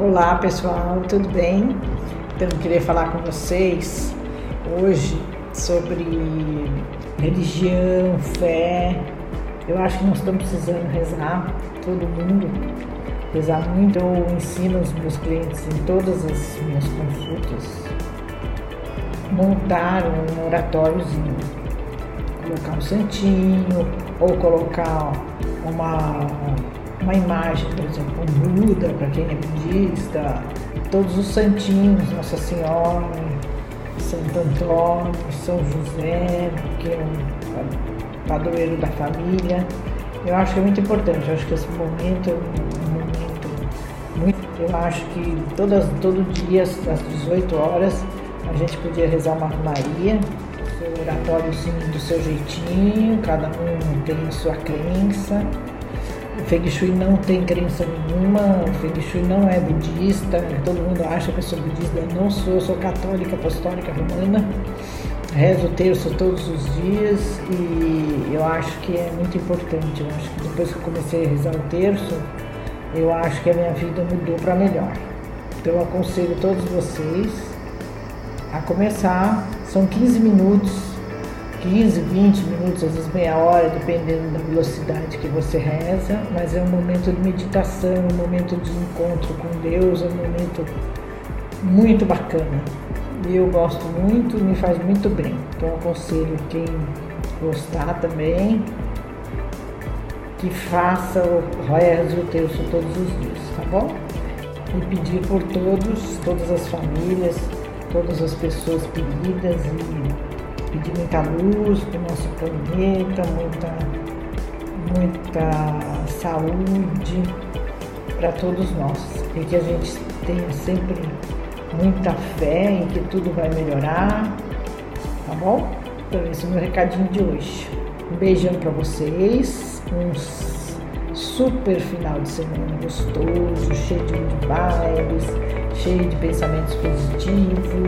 Olá pessoal, tudo bem? Então eu queria falar com vocês hoje sobre religião, fé. Eu acho que nós estamos precisando rezar, todo mundo, rezar muito. Eu ensino os meus clientes em todas as minhas consultas montar um oratóriozinho, colocar um santinho ou colocar uma uma imagem, por exemplo, um Buda, para quem é budista, todos os santinhos, Nossa Senhora, Santo Antônio, São José, que é um padroeiro da família. Eu acho que é muito importante, eu acho que esse momento é um momento muito. Eu acho que todas, todo dia, às 18 horas, a gente podia rezar uma Maria, seu oratório sim do seu jeitinho, cada um tem a sua crença. Feng Shui não tem crença nenhuma, Feng Shui não é budista, todo mundo acha que eu sou budista, eu não sou, eu sou católica, apostólica romana, rezo terço todos os dias e eu acho que é muito importante. Eu acho que depois que eu comecei a rezar o terço, eu acho que a minha vida mudou para melhor. Então eu aconselho todos vocês a começar, são 15 minutos 15, 20 minutos, às vezes meia hora, dependendo da velocidade que você reza, mas é um momento de meditação, um momento de encontro com Deus, é um momento muito bacana. E eu gosto muito, me faz muito bem. Então aconselho quem gostar também que faça o reza o terço todos os dias, tá bom? E pedir por todos, todas as famílias, todas as pessoas queridas e pedir muita luz nosso planeta, muita, muita saúde para todos nós. E que a gente tenha sempre muita fé em que tudo vai melhorar, tá bom? Então esse é o meu recadinho de hoje. Um beijão para vocês, um super final de semana gostoso, cheio de vibes, cheio de pensamentos positivos.